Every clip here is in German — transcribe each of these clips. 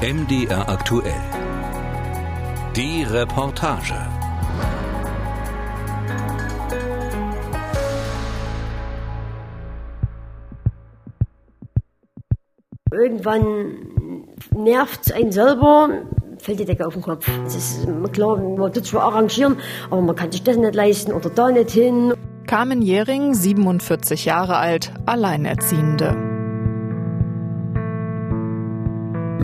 MDR aktuell. Die Reportage. Irgendwann nervt es einen selber, fällt die Decke auf den Kopf. Es ist klar, man tut zwar arrangieren, aber man kann sich das nicht leisten oder da nicht hin. Carmen Jähring, 47 Jahre alt, Alleinerziehende.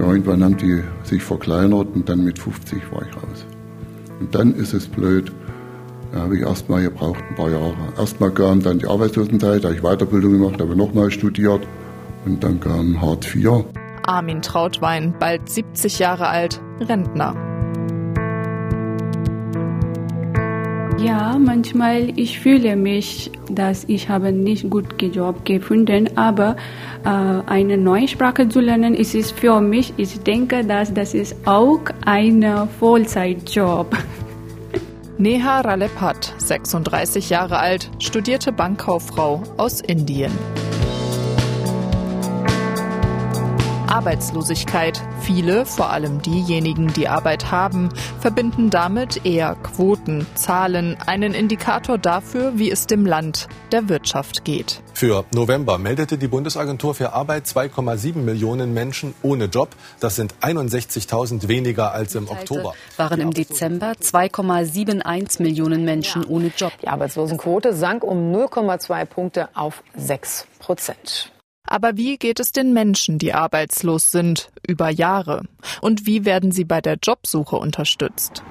Irgendwann haben die sich verkleinert und dann mit 50 war ich raus. Und dann ist es blöd. Da habe ich erstmal gebraucht, ein paar Jahre. Erstmal kam dann die Arbeitslosenzeit, da habe ich Weiterbildung gemacht, habe nochmal studiert. Und dann kam Hartz IV. Armin Trautwein, bald 70 Jahre alt, Rentner. Ja, manchmal ich fühle mich, dass ich habe nicht gut Job gefunden, aber äh, eine neue Sprache zu lernen, ist es für mich, ich denke, dass das ist auch ein Vollzeitjob. Neha Ralepat, 36 Jahre alt, studierte Bankkauffrau aus Indien. Arbeitslosigkeit. Viele, vor allem diejenigen, die Arbeit haben, verbinden damit eher Quoten, Zahlen, einen Indikator dafür, wie es dem Land, der Wirtschaft geht. Für November meldete die Bundesagentur für Arbeit 2,7 Millionen Menschen ohne Job. Das sind 61.000 weniger als im Oktober. Waren im Dezember 2,71 Millionen Menschen ohne Job. Die Arbeitslosenquote sank um 0,2 Punkte auf 6 Prozent. Aber wie geht es den Menschen, die arbeitslos sind, über Jahre? Und wie werden sie bei der Jobsuche unterstützt?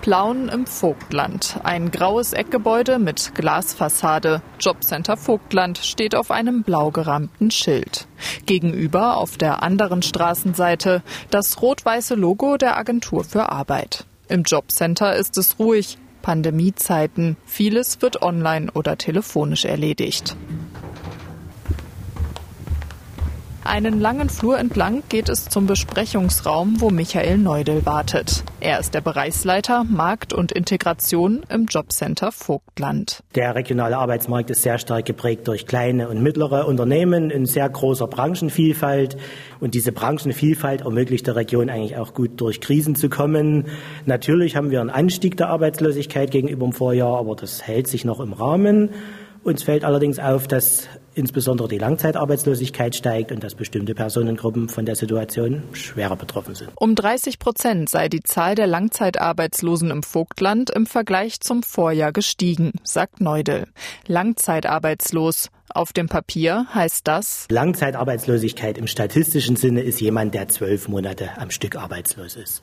Plauen im Vogtland. Ein graues Eckgebäude mit Glasfassade. Jobcenter Vogtland steht auf einem blau gerahmten Schild. Gegenüber auf der anderen Straßenseite das rot-weiße Logo der Agentur für Arbeit. Im Jobcenter ist es ruhig. Pandemiezeiten. Vieles wird online oder telefonisch erledigt. Einen langen Flur entlang geht es zum Besprechungsraum, wo Michael Neudel wartet. Er ist der Bereichsleiter Markt und Integration im Jobcenter Vogtland. Der regionale Arbeitsmarkt ist sehr stark geprägt durch kleine und mittlere Unternehmen in sehr großer Branchenvielfalt. Und diese Branchenvielfalt ermöglicht der Region eigentlich auch gut durch Krisen zu kommen. Natürlich haben wir einen Anstieg der Arbeitslosigkeit gegenüber dem Vorjahr, aber das hält sich noch im Rahmen. Uns fällt allerdings auf, dass insbesondere die Langzeitarbeitslosigkeit steigt und dass bestimmte Personengruppen von der Situation schwerer betroffen sind. Um 30 Prozent sei die Zahl der Langzeitarbeitslosen im Vogtland im Vergleich zum Vorjahr gestiegen, sagt Neudel. Langzeitarbeitslos auf dem Papier heißt das Langzeitarbeitslosigkeit im statistischen Sinne ist jemand, der zwölf Monate am Stück arbeitslos ist.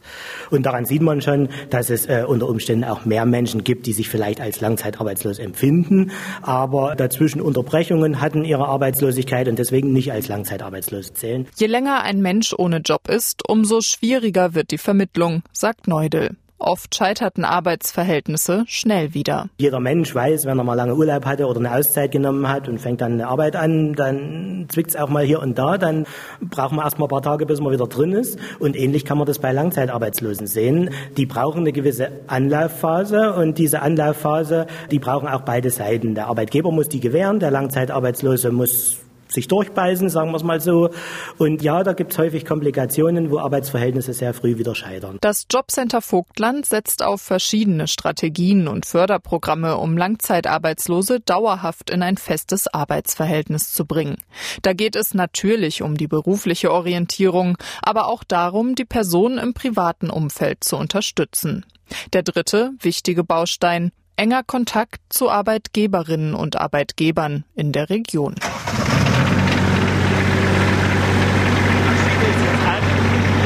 Und daran sieht man schon, dass es äh, unter Umständen auch mehr Menschen gibt, die sich vielleicht als langzeitarbeitslos empfinden, aber dazwischen Unterbrechungen hatten ihre Arbeitslosigkeit und deswegen nicht als langzeitarbeitslos zählen. Je länger ein Mensch ohne Job ist, umso schwieriger wird die Vermittlung, sagt Neudel. Oft scheiterten Arbeitsverhältnisse schnell wieder. Jeder Mensch weiß, wenn er mal lange Urlaub hatte oder eine Auszeit genommen hat und fängt dann eine Arbeit an, dann zwickt es auch mal hier und da. Dann braucht man erst mal ein paar Tage, bis man wieder drin ist. Und ähnlich kann man das bei Langzeitarbeitslosen sehen. Die brauchen eine gewisse Anlaufphase und diese Anlaufphase, die brauchen auch beide Seiten. Der Arbeitgeber muss die gewähren, der Langzeitarbeitslose muss sich durchbeißen, sagen wir es mal so. Und ja, da gibt es häufig Komplikationen, wo Arbeitsverhältnisse sehr früh wieder scheitern. Das Jobcenter Vogtland setzt auf verschiedene Strategien und Förderprogramme, um Langzeitarbeitslose dauerhaft in ein festes Arbeitsverhältnis zu bringen. Da geht es natürlich um die berufliche Orientierung, aber auch darum, die Person im privaten Umfeld zu unterstützen. Der dritte wichtige Baustein enger Kontakt zu Arbeitgeberinnen und Arbeitgebern in der Region.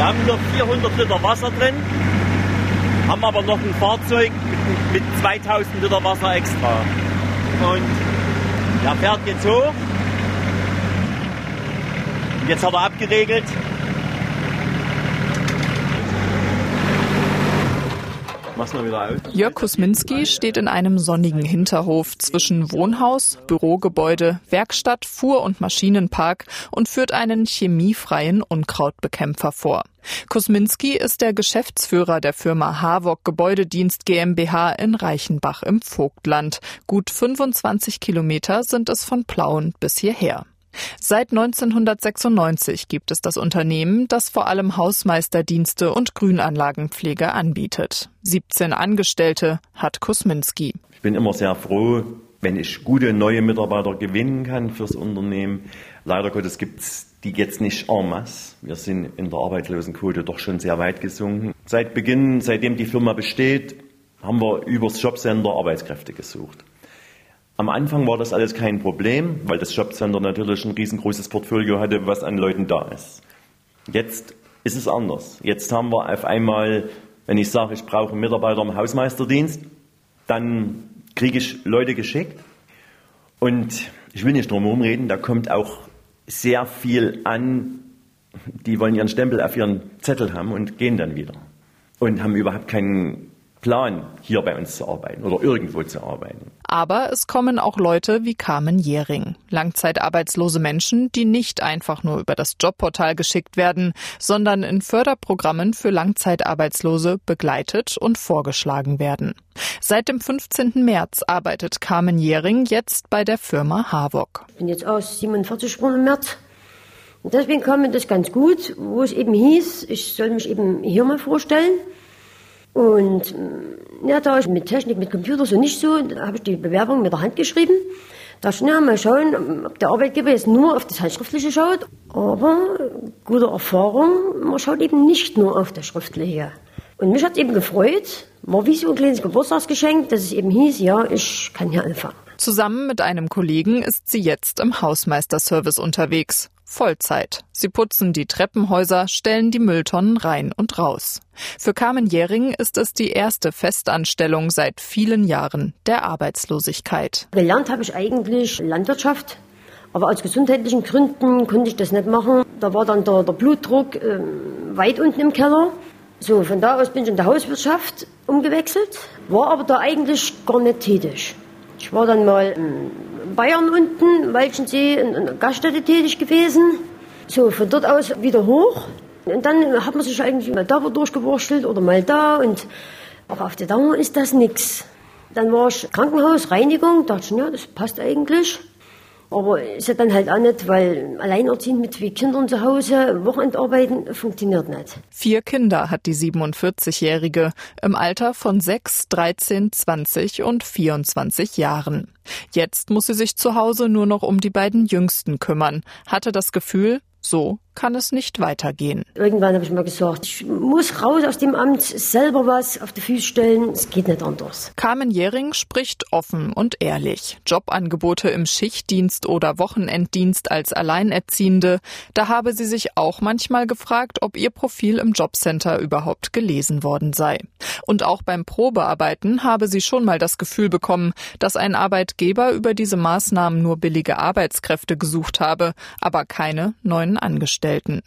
Wir haben noch 400 Liter Wasser drin, haben aber noch ein Fahrzeug mit 2000 Liter Wasser extra. Und der fährt jetzt hoch. Jetzt hat er abgeregelt. Mach's mal wieder aus. Jörg Kusminski steht in einem sonnigen Hinterhof zwischen Wohnhaus, Bürogebäude, Werkstatt, Fuhr- und Maschinenpark und führt einen chemiefreien Unkrautbekämpfer vor. Kusminski ist der Geschäftsführer der Firma Havok Gebäudedienst GmbH in Reichenbach im Vogtland. Gut 25 Kilometer sind es von Plauen bis hierher. Seit 1996 gibt es das Unternehmen, das vor allem Hausmeisterdienste und Grünanlagenpflege anbietet. 17 Angestellte hat Kusminski. Ich bin immer sehr froh, wenn ich gute neue Mitarbeiter gewinnen kann fürs Unternehmen. Leider Gottes gibt es die jetzt nicht en masse. Wir sind in der Arbeitslosenquote doch schon sehr weit gesunken. Seit Beginn, seitdem die Firma besteht, haben wir übers Jobcenter Arbeitskräfte gesucht. Am Anfang war das alles kein Problem, weil das Jobcenter natürlich ein riesengroßes Portfolio hatte, was an Leuten da ist. Jetzt ist es anders. Jetzt haben wir auf einmal, wenn ich sage, ich brauche einen Mitarbeiter im Hausmeisterdienst, dann kriege ich Leute geschickt. Und ich will nicht drum herum reden, da kommt auch sehr viel an, die wollen ihren Stempel auf ihren Zettel haben und gehen dann wieder. Und haben überhaupt keinen Plan, hier bei uns zu arbeiten oder irgendwo zu arbeiten. Aber es kommen auch Leute wie Carmen Jähring, langzeitarbeitslose Menschen, die nicht einfach nur über das Jobportal geschickt werden, sondern in Förderprogrammen für Langzeitarbeitslose begleitet und vorgeschlagen werden. Seit dem 15. März arbeitet Carmen Jähring jetzt bei der Firma Havok. Ich bin jetzt aus 47 Stunden im März. Und deswegen kam mir das ganz gut, wo es eben hieß, ich soll mich eben hier mal vorstellen. Und mm, ja, da ich mit Technik, mit Computer so nicht so, da habe ich die Bewerbung mit der Hand geschrieben. Da schon ja mal schauen, ob der Arbeitgeber jetzt nur auf das Handschriftliche schaut. Aber gute Erfahrung, man schaut eben nicht nur auf das Schriftliche. Und mich hat eben gefreut, war wie so ein kleines Geburtstagsgeschenk, dass es eben hieß, ja, ich kann hier anfangen. Zusammen mit einem Kollegen ist sie jetzt im Hausmeisterservice unterwegs. Vollzeit. Sie putzen die Treppenhäuser, stellen die Mülltonnen rein und raus. Für Carmen Jähring ist es die erste Festanstellung seit vielen Jahren der Arbeitslosigkeit. Gelernt habe ich eigentlich Landwirtschaft, aber aus gesundheitlichen Gründen konnte ich das nicht machen. Da war dann der, der Blutdruck äh, weit unten im Keller. So, von da aus bin ich in der Hauswirtschaft umgewechselt, war aber da eigentlich gar nicht tätig. Ich war dann mal in Bayern unten, Walchensee, in einer Gaststätte tätig gewesen. So, von dort aus wieder hoch. Und dann hat man sich eigentlich mal da durchgewurschtelt oder mal da. Und, aber auf der Dauer ist das nichts. Dann war ich Krankenhaus, Reinigung, dachte ich, ja, das passt eigentlich. Aber ist ja dann halt auch nicht, weil alleinerziehend mit zwei Kindern zu Hause, Wochenendarbeiten funktioniert nicht. Vier Kinder hat die 47-Jährige im Alter von 6, 13, 20 und 24 Jahren. Jetzt muss sie sich zu Hause nur noch um die beiden Jüngsten kümmern, hatte das Gefühl, so kann es nicht weitergehen. Irgendwann habe ich mal gesagt, ich muss raus aus dem Amt, selber was auf die Füße stellen. Es geht nicht anders. Carmen Jähring spricht offen und ehrlich. Jobangebote im Schichtdienst oder Wochenenddienst als Alleinerziehende. Da habe sie sich auch manchmal gefragt, ob ihr Profil im Jobcenter überhaupt gelesen worden sei. Und auch beim Probearbeiten habe sie schon mal das Gefühl bekommen, dass ein Arbeitgeber über diese Maßnahmen nur billige Arbeitskräfte gesucht habe, aber keine neuen Angestellten. Angestellten.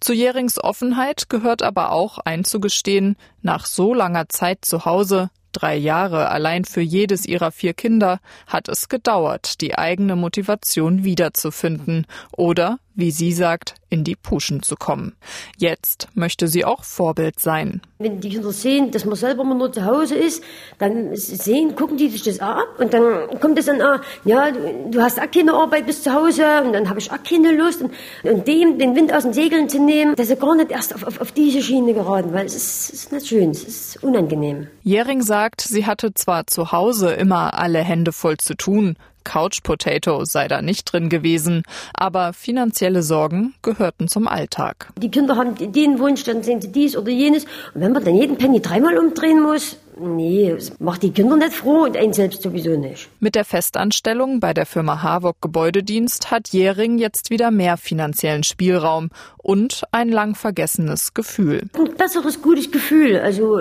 Zu Jerings Offenheit gehört aber auch einzugestehen, nach so langer Zeit zu Hause drei Jahre allein für jedes ihrer vier Kinder, hat es gedauert, die eigene Motivation wiederzufinden oder, wie sie sagt, in die Puschen zu kommen. Jetzt möchte sie auch Vorbild sein. Wenn die Kinder sehen, dass man selber mal nur zu Hause ist, dann sehen, gucken die sich das ab und dann kommt es dann, ah, ja, du hast auch keine Arbeit bis zu Hause und dann habe ich auch keine Lust und, und, dem den Wind aus den Segeln zu nehmen, dass er gar nicht erst auf, auf, auf diese Schiene geraten, weil es ist, ist nicht schön, es ist unangenehm. Jähring sagt, sie hatte zwar zu Hause immer alle Hände voll zu tun, Couch Potato sei da nicht drin gewesen, aber finanzielle Sorgen gehörten zum Alltag. Die Kinder haben den Wunsch, dann sehen sie dies oder jenes. Und wenn man dann jeden Penny dreimal umdrehen muss, Nee, das macht die Kinder nicht froh und einen selbst sowieso nicht. Mit der Festanstellung bei der Firma Havok Gebäudedienst hat Jähring jetzt wieder mehr finanziellen Spielraum und ein lang vergessenes Gefühl. Ein besseres, gutes Gefühl. Also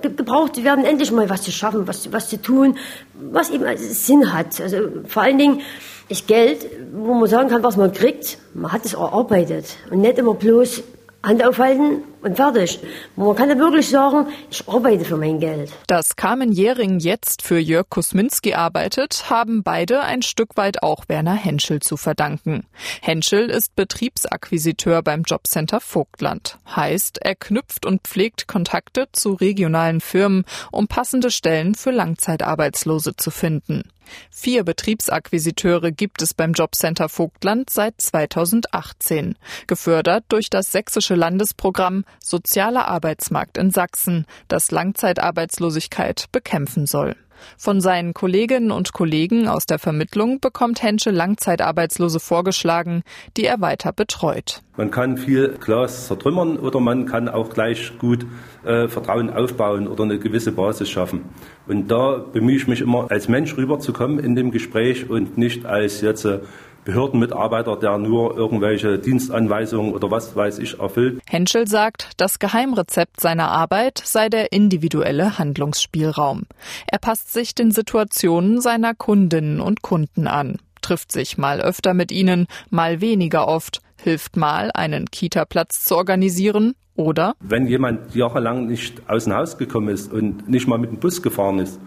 gebraucht werden endlich mal was zu schaffen, was, was zu tun, was eben Sinn hat. Also vor allen Dingen ist Geld, wo man sagen kann, was man kriegt, man hat es erarbeitet und nicht immer bloß Hand aufhalten und fertig. Man kann ja wirklich sagen, ich arbeite für mein Geld. Dass Carmen Jähring jetzt für Jörg Kusminski arbeitet, haben beide ein Stück weit auch Werner Henschel zu verdanken. Henschel ist Betriebsakquisiteur beim Jobcenter Vogtland. Heißt, er knüpft und pflegt Kontakte zu regionalen Firmen, um passende Stellen für Langzeitarbeitslose zu finden. Vier Betriebsakquisiteure gibt es beim Jobcenter Vogtland seit 2018, gefördert durch das sächsische Landesprogramm Sozialer Arbeitsmarkt in Sachsen, das Langzeitarbeitslosigkeit bekämpfen soll. Von seinen Kolleginnen und Kollegen aus der Vermittlung bekommt Hensche Langzeitarbeitslose vorgeschlagen, die er weiter betreut. Man kann viel Glas zertrümmern oder man kann auch gleich gut äh, Vertrauen aufbauen oder eine gewisse Basis schaffen. Und da bemühe ich mich immer, als Mensch rüberzukommen in dem Gespräch und nicht als jetzt äh, Behördenmitarbeiter, der nur irgendwelche Dienstanweisungen oder was weiß ich erfüllt. Henschel sagt, das Geheimrezept seiner Arbeit sei der individuelle Handlungsspielraum. Er passt sich den Situationen seiner Kundinnen und Kunden an, trifft sich mal öfter mit ihnen, mal weniger oft, hilft mal, einen Kita-Platz zu organisieren oder wenn jemand jahrelang nicht aus dem Haus gekommen ist und nicht mal mit dem Bus gefahren ist,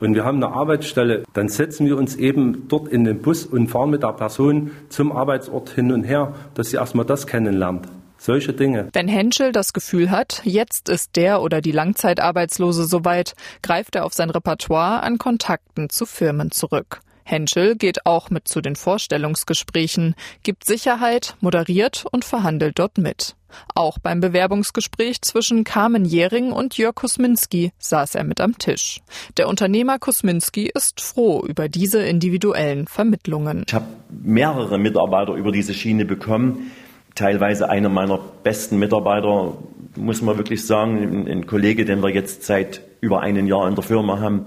und wir haben eine Arbeitsstelle, dann setzen wir uns eben dort in den Bus und fahren mit der Person zum Arbeitsort hin und her, dass sie erstmal das kennenlernt. Solche Dinge. Wenn Henschel das Gefühl hat, jetzt ist der oder die Langzeitarbeitslose soweit, greift er auf sein Repertoire an Kontakten zu Firmen zurück. Henschel geht auch mit zu den Vorstellungsgesprächen, gibt Sicherheit, moderiert und verhandelt dort mit. Auch beim Bewerbungsgespräch zwischen Carmen Jähring und Jörg Kusminski saß er mit am Tisch. Der Unternehmer Kusminski ist froh über diese individuellen Vermittlungen. Ich habe mehrere Mitarbeiter über diese Schiene bekommen. Teilweise einer meiner besten Mitarbeiter, muss man wirklich sagen, ein Kollege, den wir jetzt seit über einem Jahr in der Firma haben,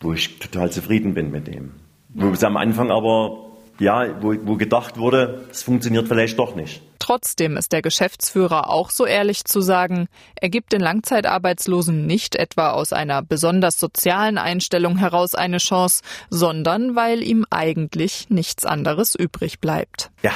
wo ich total zufrieden bin mit dem. Wo es am Anfang aber ja, wo, wo gedacht wurde, es funktioniert vielleicht doch nicht. Trotzdem ist der Geschäftsführer auch so ehrlich zu sagen, er gibt den Langzeitarbeitslosen nicht etwa aus einer besonders sozialen Einstellung heraus eine Chance, sondern weil ihm eigentlich nichts anderes übrig bleibt. Ja,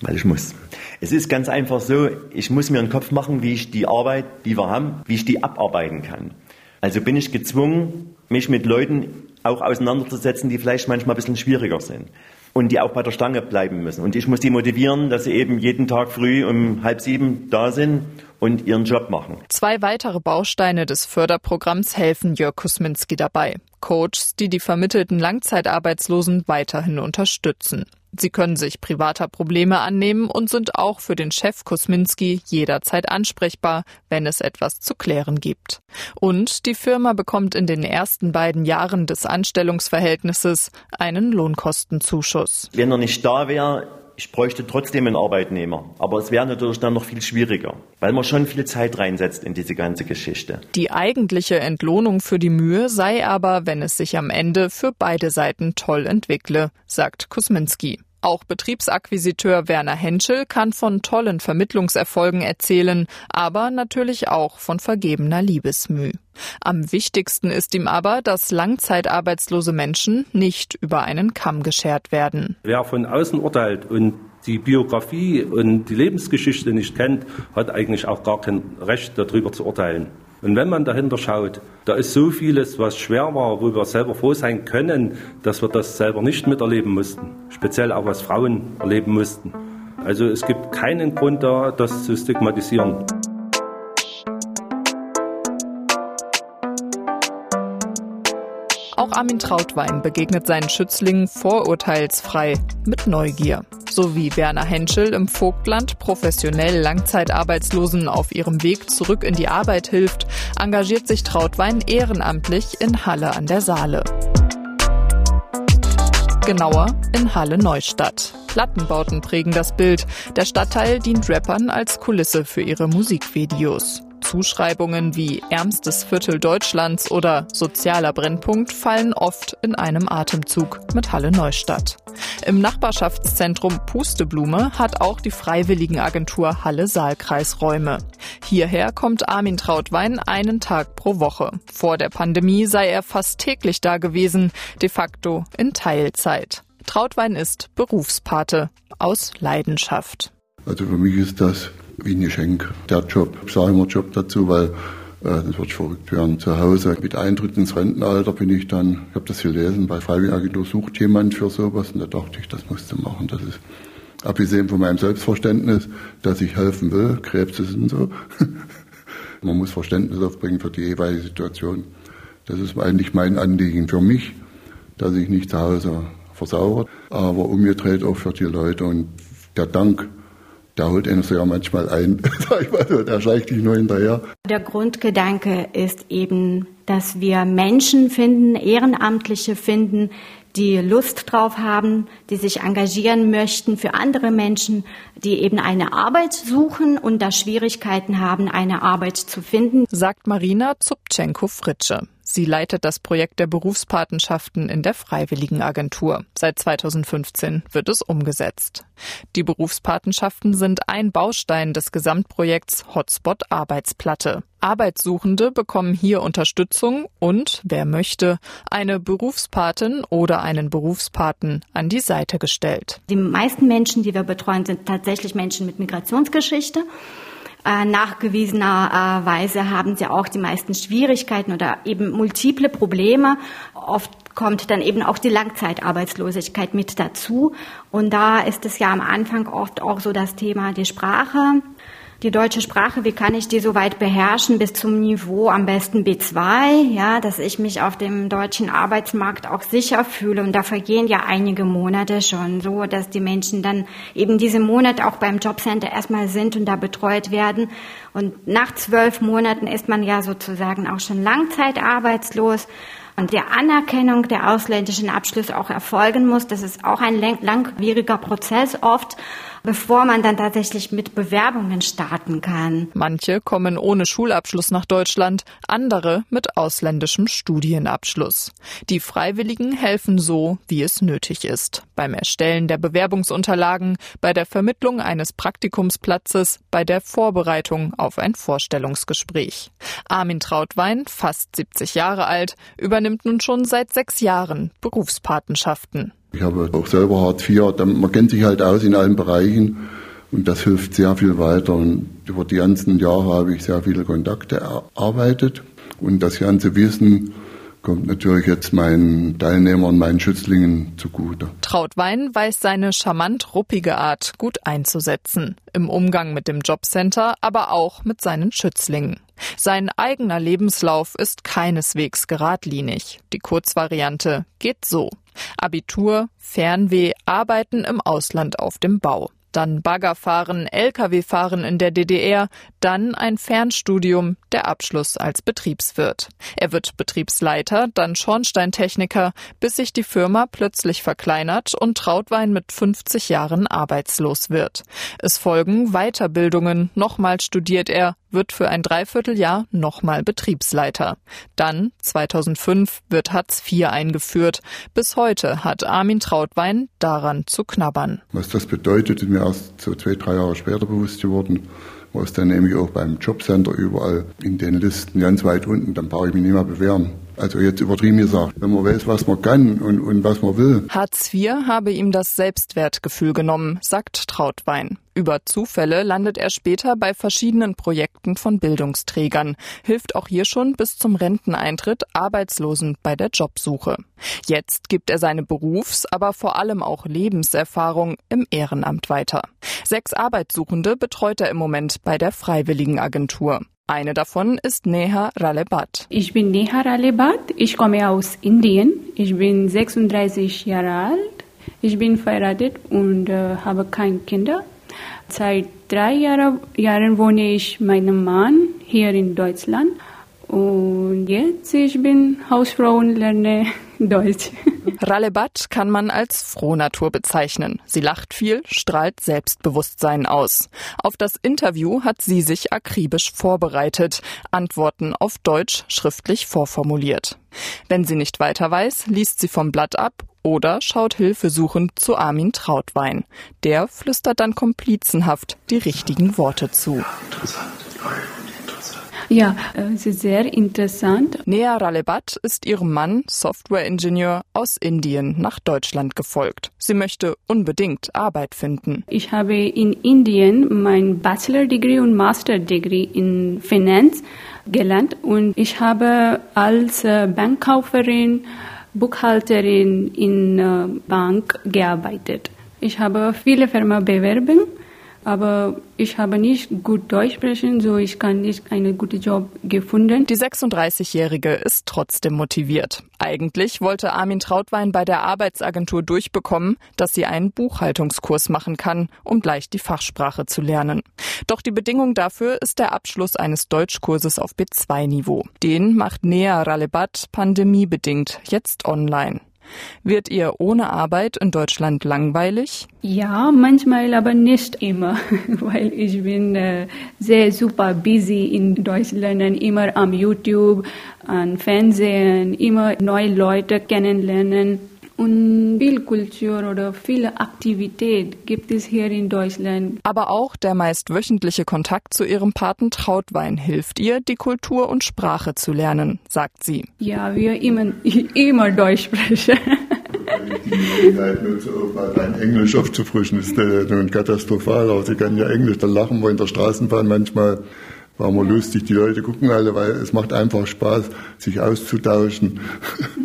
weil ich muss. Es ist ganz einfach so, ich muss mir einen Kopf machen, wie ich die Arbeit, die wir haben, wie ich die abarbeiten kann. Also bin ich gezwungen, mich mit Leuten auch auseinanderzusetzen, die vielleicht manchmal ein bisschen schwieriger sind und die auch bei der Stange bleiben müssen. Und ich muss die motivieren, dass sie eben jeden Tag früh um halb sieben da sind und ihren Job machen. Zwei weitere Bausteine des Förderprogramms helfen Jörg Kusminski dabei. Coaches, die die vermittelten Langzeitarbeitslosen weiterhin unterstützen. Sie können sich privater Probleme annehmen und sind auch für den Chef Kusminski jederzeit ansprechbar, wenn es etwas zu klären gibt. Und die Firma bekommt in den ersten beiden Jahren des Anstellungsverhältnisses einen Lohnkostenzuschuss. Wenn er nicht da wäre, ich bräuchte trotzdem einen Arbeitnehmer. Aber es wäre natürlich dann noch viel schwieriger, weil man schon viel Zeit reinsetzt in diese ganze Geschichte. Die eigentliche Entlohnung für die Mühe sei aber, wenn es sich am Ende für beide Seiten toll entwickle, sagt Kusminski. Auch Betriebsakquisiteur Werner Henschel kann von tollen Vermittlungserfolgen erzählen, aber natürlich auch von vergebener Liebesmüh. Am wichtigsten ist ihm aber, dass langzeitarbeitslose Menschen nicht über einen Kamm geschert werden. Wer von außen urteilt und die Biografie und die Lebensgeschichte nicht kennt, hat eigentlich auch gar kein Recht darüber zu urteilen. Und wenn man dahinter schaut, da ist so vieles, was schwer war, wo wir selber froh sein können, dass wir das selber nicht miterleben mussten. Speziell auch was Frauen erleben mussten. Also es gibt keinen Grund da, das zu stigmatisieren. Auch Armin Trautwein begegnet seinen Schützlingen vorurteilsfrei mit Neugier so wie Werner Henschel im Vogtland professionell Langzeitarbeitslosen auf ihrem Weg zurück in die Arbeit hilft, engagiert sich Trautwein ehrenamtlich in Halle an der Saale. Genauer in Halle Neustadt. Plattenbauten prägen das Bild. Der Stadtteil dient Rappern als Kulisse für ihre Musikvideos. Zuschreibungen wie ärmstes Viertel Deutschlands oder sozialer Brennpunkt fallen oft in einem Atemzug mit Halle Neustadt. Im Nachbarschaftszentrum Pusteblume hat auch die Freiwilligenagentur Halle Saalkreis Räume. Hierher kommt Armin Trautwein einen Tag pro Woche. Vor der Pandemie sei er fast täglich da gewesen, de facto in Teilzeit. Trautwein ist Berufspate aus Leidenschaft. Also für mich ist das wie ein Geschenk. Der Job, ich sage immer Job dazu, weil äh, das wird verrückt werden. Zu Hause mit Eintritt ins Rentenalter bin ich dann, ich habe das gelesen, bei Freiwilligenagentur sucht jemand für sowas und da dachte ich, das musst du machen. Das ist abgesehen von meinem Selbstverständnis, dass ich helfen will, Krebse sind so. Man muss Verständnis aufbringen für die jeweilige Situation. Das ist eigentlich mein Anliegen für mich, dass ich nicht zu Hause versauere, aber umgedreht auch für die Leute. Und der Dank, der holt einen so ja manchmal ein, ich der schleicht dich nur hinterher. Der Grundgedanke ist eben, dass wir Menschen finden, Ehrenamtliche finden, die Lust drauf haben, die sich engagieren möchten für andere Menschen, die eben eine Arbeit suchen und da Schwierigkeiten haben, eine Arbeit zu finden. Sagt Marina Zubtschenko-Fritsche. Sie leitet das Projekt der Berufspatenschaften in der Freiwilligenagentur. Seit 2015 wird es umgesetzt. Die Berufspatenschaften sind ein Baustein des Gesamtprojekts Hotspot Arbeitsplatte. Arbeitssuchende bekommen hier Unterstützung und, wer möchte, eine Berufspatin oder einen Berufspaten an die Seite gestellt. Die meisten Menschen, die wir betreuen, sind tatsächlich Menschen mit Migrationsgeschichte. Äh, nachgewiesenerweise haben sie auch die meisten Schwierigkeiten oder eben multiple Probleme. Oft kommt dann eben auch die Langzeitarbeitslosigkeit mit dazu. Und da ist es ja am Anfang oft auch so das Thema die Sprache die deutsche Sprache, wie kann ich die so weit beherrschen bis zum Niveau am besten B2, ja, dass ich mich auf dem deutschen Arbeitsmarkt auch sicher fühle. Und da vergehen ja einige Monate schon so, dass die Menschen dann eben diese Monate auch beim Jobcenter erstmal sind und da betreut werden. Und nach zwölf Monaten ist man ja sozusagen auch schon langzeitarbeitslos und der Anerkennung der ausländischen Abschlüsse auch erfolgen muss. Das ist auch ein langwieriger Prozess oft bevor man dann tatsächlich mit Bewerbungen starten kann. Manche kommen ohne Schulabschluss nach Deutschland, andere mit ausländischem Studienabschluss. Die Freiwilligen helfen so, wie es nötig ist. Beim Erstellen der Bewerbungsunterlagen, bei der Vermittlung eines Praktikumsplatzes, bei der Vorbereitung auf ein Vorstellungsgespräch. Armin Trautwein, fast 70 Jahre alt, übernimmt nun schon seit sechs Jahren Berufspatenschaften. Ich habe auch selber Hartz IV, man kennt sich halt aus in allen Bereichen und das hilft sehr viel weiter. Und über die ganzen Jahre habe ich sehr viele Kontakte erarbeitet und das ganze Wissen kommt natürlich jetzt meinen Teilnehmern, meinen Schützlingen zugute. Trautwein weiß seine charmant ruppige Art gut einzusetzen. Im Umgang mit dem Jobcenter, aber auch mit seinen Schützlingen. Sein eigener Lebenslauf ist keineswegs geradlinig. Die Kurzvariante geht so. Abitur, Fernweh, Arbeiten im Ausland auf dem Bau dann Baggerfahren, Lkw-Fahren in der DDR, dann ein Fernstudium, der Abschluss als Betriebswirt. Er wird Betriebsleiter, dann Schornsteintechniker, bis sich die Firma plötzlich verkleinert und Trautwein mit 50 Jahren arbeitslos wird. Es folgen Weiterbildungen, nochmal studiert er, wird für ein Dreivierteljahr nochmal Betriebsleiter. Dann, 2005, wird Hartz IV eingeführt. Bis heute hat Armin Trautwein daran zu knabbern. Was das bedeutet, ist mir erst so zwei, drei Jahre später bewusst geworden. Was dann nämlich auch beim Jobcenter überall in den Listen ganz weit unten, dann brauche ich mich nicht mehr bewehren. Also jetzt übertrieben gesagt, wenn man weiß, was man kann und, und was man will. Hartz IV habe ihm das Selbstwertgefühl genommen, sagt Trautwein. Über Zufälle landet er später bei verschiedenen Projekten von Bildungsträgern, hilft auch hier schon bis zum Renteneintritt Arbeitslosen bei der Jobsuche. Jetzt gibt er seine Berufs-, aber vor allem auch Lebenserfahrung im Ehrenamt weiter. Sechs Arbeitssuchende betreut er im Moment bei der Freiwilligenagentur. Eine davon ist Neha Ralebat. Ich bin Neha Ralebat. Ich komme aus Indien. Ich bin 36 Jahre alt. Ich bin verheiratet und äh, habe keine Kinder. Seit drei Jahre, Jahren wohne ich mit meinem Mann hier in Deutschland. Und jetzt ich bin Hausfrau und lerne Deutsch. Ralebat kann man als Frohnatur bezeichnen. Sie lacht viel, strahlt Selbstbewusstsein aus. Auf das Interview hat sie sich akribisch vorbereitet, Antworten auf Deutsch schriftlich vorformuliert. Wenn sie nicht weiter weiß, liest sie vom Blatt ab oder schaut hilfesuchend zu Armin Trautwein. Der flüstert dann komplizenhaft die richtigen Worte zu. interessant. Ja, es ist sehr interessant. Nea Ralebat ist ihrem Mann, Softwareingenieur, aus Indien nach Deutschland gefolgt. Sie möchte unbedingt Arbeit finden. Ich habe in Indien mein Bachelor Degree und Master Degree in Finance gelernt und ich habe als äh, Bankkauferin, Buchhalterin in äh, Bank gearbeitet. Ich habe viele Firmen bewerben aber ich habe nicht gut Deutsch sprechen, so ich kann nicht einen guten Job gefunden. Die 36-Jährige ist trotzdem motiviert. Eigentlich wollte Armin Trautwein bei der Arbeitsagentur durchbekommen, dass sie einen Buchhaltungskurs machen kann, um gleich die Fachsprache zu lernen. Doch die Bedingung dafür ist der Abschluss eines Deutschkurses auf B2-Niveau. Den macht Nea Ralebat pandemiebedingt jetzt online. Wird ihr ohne Arbeit in Deutschland langweilig? Ja, manchmal, aber nicht immer, weil ich bin äh, sehr super busy in Deutschland, immer am YouTube, am Fernsehen, immer neue Leute kennenlernen. Und viel Kultur oder viele Aktivität gibt es hier in Deutschland. Aber auch der meist wöchentliche Kontakt zu ihrem Paten Trautwein hilft ihr, die Kultur und Sprache zu lernen, sagt sie. Ja, wir immer, immer Deutsch sprechen. dein Englisch aufzufrischen, ist äh, nun katastrophal. Aber sie kann ja Englisch, da lachen wir in der Straßenbahn manchmal. War mal lustig, die Leute gucken alle, weil es macht einfach Spaß, sich auszutauschen.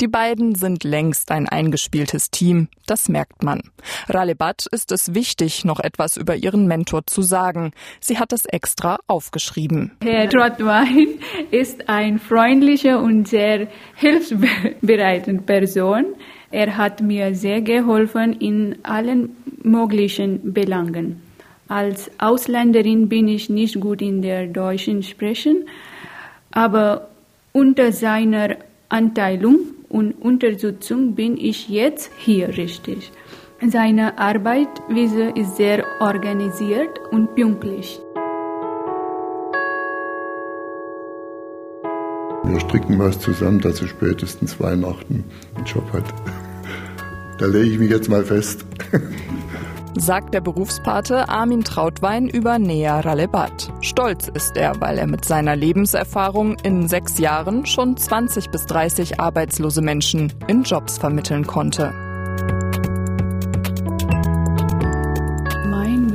Die beiden sind längst ein eingespieltes Team, das merkt man. Ralebat ist es wichtig, noch etwas über ihren Mentor zu sagen. Sie hat es extra aufgeschrieben. Herr Trottwein ist ein freundlicher und sehr hilfsbereite Person. Er hat mir sehr geholfen in allen möglichen Belangen. Als Ausländerin bin ich nicht gut in der deutschen Sprechen, aber unter seiner Anteilung und Unterstützung bin ich jetzt hier richtig. Seine Arbeitsweise ist sehr organisiert und pünktlich. Wir stricken was zusammen, dass sie spätestens Weihnachten einen Job hat. Da lege ich mich jetzt mal fest. sagt der Berufspate Armin Trautwein über Nea Ralebat. Stolz ist er, weil er mit seiner Lebenserfahrung in sechs Jahren schon 20 bis 30 arbeitslose Menschen in Jobs vermitteln konnte.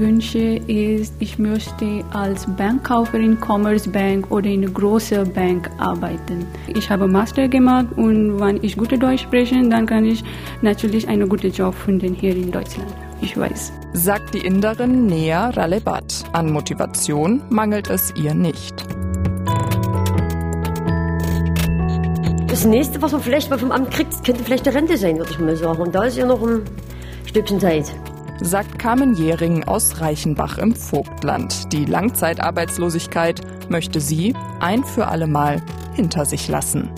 Wünsche ist, ich möchte als Bankkauferin Commerce Bank oder in einer großen Bank arbeiten. Ich habe Master gemacht und wenn ich gute Deutsch spreche, dann kann ich natürlich einen guten Job finden hier in Deutschland. Ich weiß. Sagt die Inderin Nea Ralebat. An Motivation mangelt es ihr nicht. Das nächste, was man vielleicht mal vom Amt kriegt, könnte vielleicht eine Rente sein, würde ich mal sagen. Und da ist ja noch ein Stückchen Zeit sagt Carmen Jähring aus Reichenbach im Vogtland. Die Langzeitarbeitslosigkeit möchte sie ein für alle Mal hinter sich lassen.